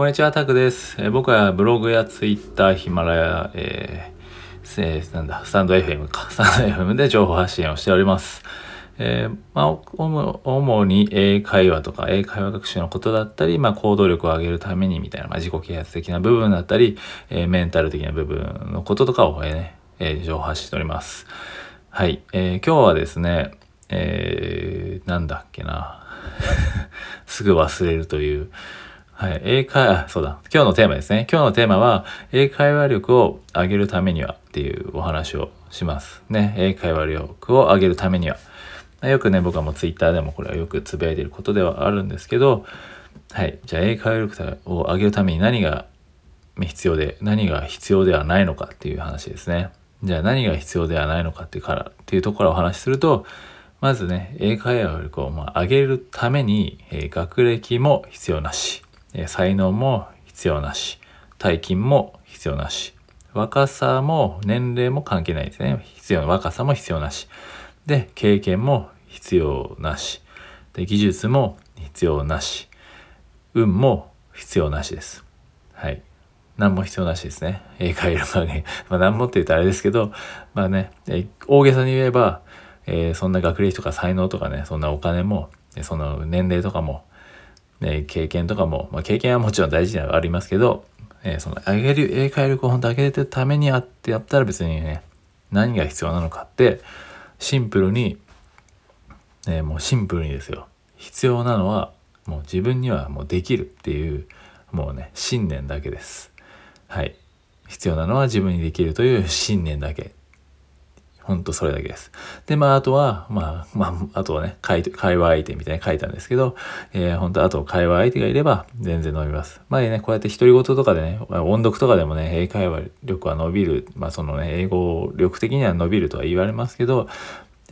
こんにちは、タクです。えー僕はブログやツイッター、ヒマラヤ、えーえーなんだ、スタンド FM か、スタンド FM で情報発信をしております。えーまあ、主に英会話とか英会話学習のことだったり、まあ、行動力を上げるためにみたいな、まあ、自己啓発的な部分だったり、えーメンタル的な部分のこととかを、えーねえー情報発信しております。はい、えー今日はですね、えーなんだっけな。すぐ忘れるという。はい。英会話、そうだ。今日のテーマですね。今日のテーマは、英会話力を上げるためにはっていうお話をします。ね。英会話力を上げるためには。よくね、僕はもうツイッターでもこれはよくつぶやいてることではあるんですけど、はい。じゃあ、英会話力を上げるために何が必要で、何が必要ではないのかっていう話ですね。じゃあ、何が必要ではないのかっていうから、っていうところをお話しすると、まずね、英会話力をま上げるために、え学歴も必要なし、え才能も必要なし、大金も必要なし、若さも年齢も関係ないですね。必要な、若さも必要なし。で、経験も必要なし。で、技術も必要なし。運も必要なしです。はい。何も必要なしですね。英会話力上げ。まあ何もって言うとあれですけど、まあね、大げさに言えば、えーそんな学歴とか才能とかね、そんなお金も、えその年齢とかも、ね、経験とかも、まあ、経験はもちろん大事ではありますけど、えーその上げる、英会話力を本当上げてるためにやってやったら別にね、何が必要なのかって、シンプルに、ね、もうシンプルにですよ。必要なのは、もう自分にはもうできるっていう、もうね、信念だけです。はい。必要なのは自分にできるという信念だけ。ほんとそれだけです。で、まあ、あとは、まあ、まあ、あとはね、会会話相手みたいに書いたんですけど、えー、本当あと会話相手がいれば全然伸びます。まあね、こうやって独り言とかでね、音読とかでもね、英会話力は伸びる、まあそのね、英語力的には伸びるとは言われますけど、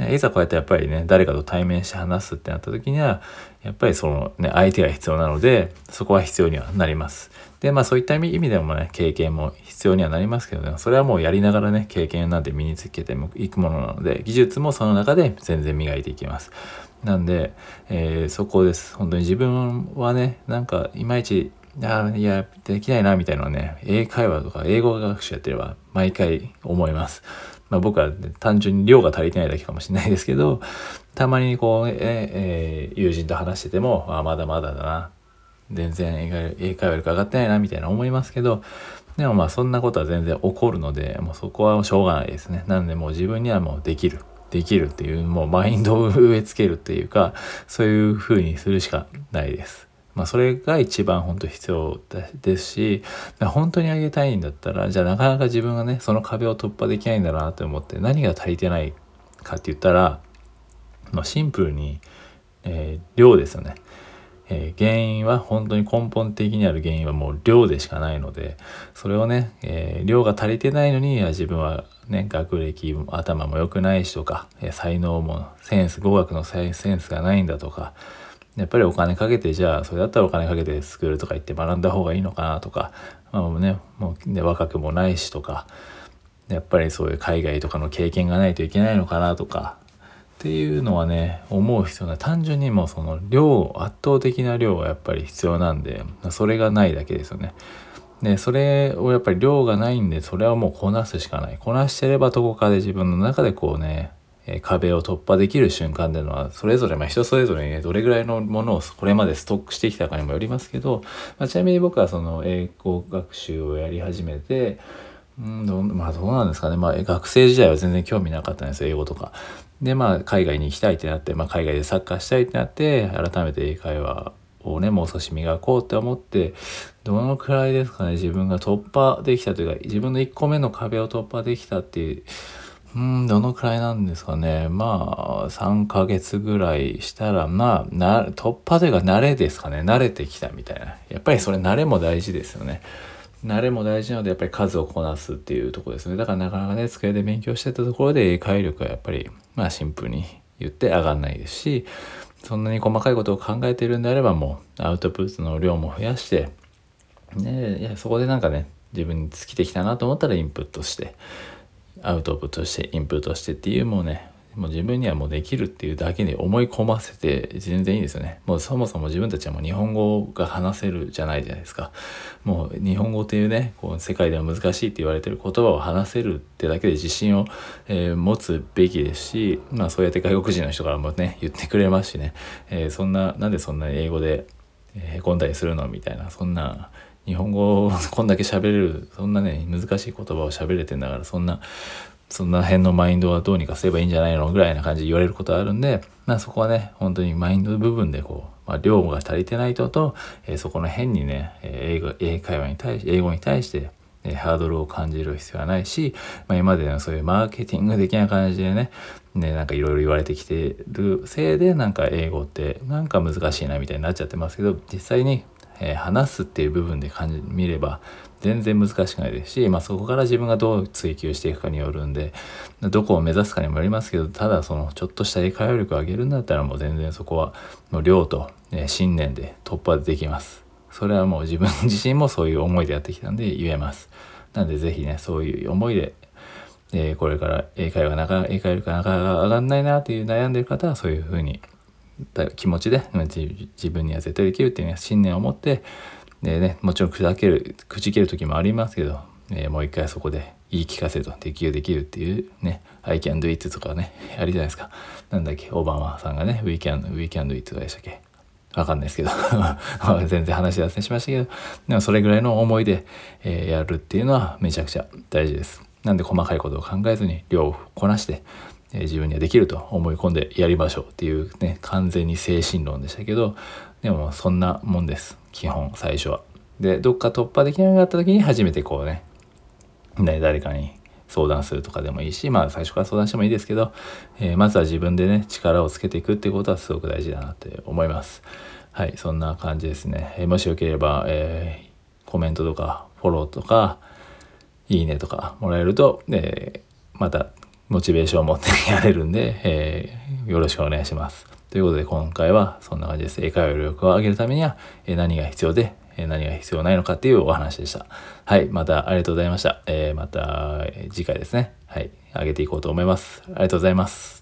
いざこうやってやっぱりね、誰かと対面して話すってなった時には、やっぱりそのね、相手が必要なので、そこは必要にはなります。で、まあそういった意味でもね、経験も必要にはなりますけどね、それはもうやりながらね、経験なんて身につけていくものなので、技術もその中で全然磨いていきます。なんで、えーそこです。本当に自分はね、なんかいまいち、あいや、できないな、みたいなのね、英会話とか英語学習やってれば毎回思います。まあ僕は、ね、単純に量が足りてないだけかもしれないですけど、たまにこう、ええー友人と話してても、あまだまだだな。全然英会英会話力上がってないな、みたいな思いますけど、でもまあそんなことは全然起こるので、もうそこはしょうがないですね。なのでもう自分にはもうできる。できるっていう、もうマインドを植え付けるっていうか、そういう風にするしかないです。まあそれが一番本当必要ですし、本当にあげたいんだったら、じゃあなかなか自分がね、その壁を突破できないんだなと思って、何が足りてないかって言ったら、まあ、シンプルに、えー量ですよね。えー原因は本当に根本的にある原因はもう量でしかないのでそれをね、えー量が足りてないのにいや自分はね学歴も頭も良くないしとか、えー才能もセンス語学のセンスがないんだとかやっぱりお金かけてじゃあそれだったらお金かけてスクールとか行って学んだ方がいいのかなとか、まあねもうね若くもないしとかやっぱりそういう海外とかの経験がないといけないのかなとかっていうのはね思う必要な単純にもうその量圧倒的な量がやっぱり必要なんでそれがないだけですよね。でそれをやっぱり量がないんでそれはもうこなすしかないこなしてればどこかで自分の中でこうねえ壁を突破できる瞬間でのはそれぞれ、まあ、人それぞれにねどれぐらいのものをこれまでストックしてきたかにもよりますけど、まあ、ちなみに僕はその英語学習をやり始めてうんどまあどうなんですかね、まあ、学生時代は全然興味なかったんですよ英語とか。でまあ海外に行きたいってなって、まあ、海外でサッカーしたいってなって改めて英会話をねもう少し磨こうって思ってどのくらいですかね自分が突破できたというか自分の1個目の壁を突破できたっていううんどのくらいなんですかね。まあ3ヶ月ぐらいしたらまあな突破というか慣れですかね。慣れてきたみたいな。やっぱりそれ慣れも大事ですよね。慣れも大事なのでやっぱり数をこなすっていうとこですね。だからなかなかね机で勉強してたところで英会力はやっぱりまあシンプルに言って上がんないですしそんなに細かいことを考えているんであればもうアウトプットの量も増やしてねいやそこでなんかね自分に尽きてきたなと思ったらインプットしてアウトプットしてインプットしてっていうもうねもう自分にはもうできるっていうだけに思い込ませて全然いいですよね。もうそもそも自分たちはもう日本語が話せるじゃないじゃないですか。もう日本語っていうねこう世界では難しいって言われてる言葉を話せるってだけで自信を、えー、持つべきですしまあそうやって外国人の人からもね言ってくれますしね、えー、そんななんでそんな英語でへこんだりするの？みたいなそんな日本語こんだけ喋れるそんなね難しい言葉を喋れてんだからそんなそんな辺のマインドはどうにかすればいいんじゃないのぐらいな感じで言われることあるんで、まあそこはね、本当にマインド部分でこう、まあ量が足りてない人と、えー、そこの辺にね、英語、英会話に対し、英語に対して、え、ハードルを感じる必要はないし、まあ今までのそういうマーケティング的な感じでね、ね、なんかいろいろ言われてきてるせいで、なんか英語ってなんか難しいなみたいになっちゃってますけど、実際にえー、話すっていう部分で感じ見れば全然難しくないですし、まあ、そこから自分がどう追求していくかによるんでどこを目指すかにもよりますけどただそのちょっとした英会話力を上げるんだったらもう全然そこはもう量と、ね、信念で突破できます。それはもう自分自身もそういう思いでやってきたんで言えます。なんで是非ねそういう思いでえー、これから英会話なか英会話がなかなか上がんないなっていう悩んでる方はそういうふうに気持ちで自分には絶対できるっていう、信念を持ってでねもちろん砕けるくじける時もありますけど、えー、もう一回そこで言い聞かせるとできるできるっていうね I can do it とかねありじゃないですか。なんだっけオバマさんがね We can, we can do it でしたっけ？わかんないですけど。全然話脱線しましたけど。でもそれぐらいの思いで、えー、やるっていうのはめちゃくちゃ大事です。なんで細かいことを考えずに量をこなしてえ自分にはできると思い込んでやりましょうっていうね完全に精神論でしたけどでもそんなもんです基本最初は。でどっか突破できなかった時に初めてこうね誰かに相談するとかでもいいしまあ最初から相談してもいいですけど、えー、まずは自分でね力をつけていくってことはすごく大事だなって思います。はいそんな感じですね。えー、もしよければ、えー、コメントとかフォローとかいいねとかもらえると、えまたモチベーションを持ってやれるんで、えー、よろしくお願いします。ということで今回はそんな感じです。英会話力を上げるためには何が必要で何が必要ないのかっていうお話でした。はい。またありがとうございました。えー、また次回ですね。はい。上げていこうと思います。ありがとうございます。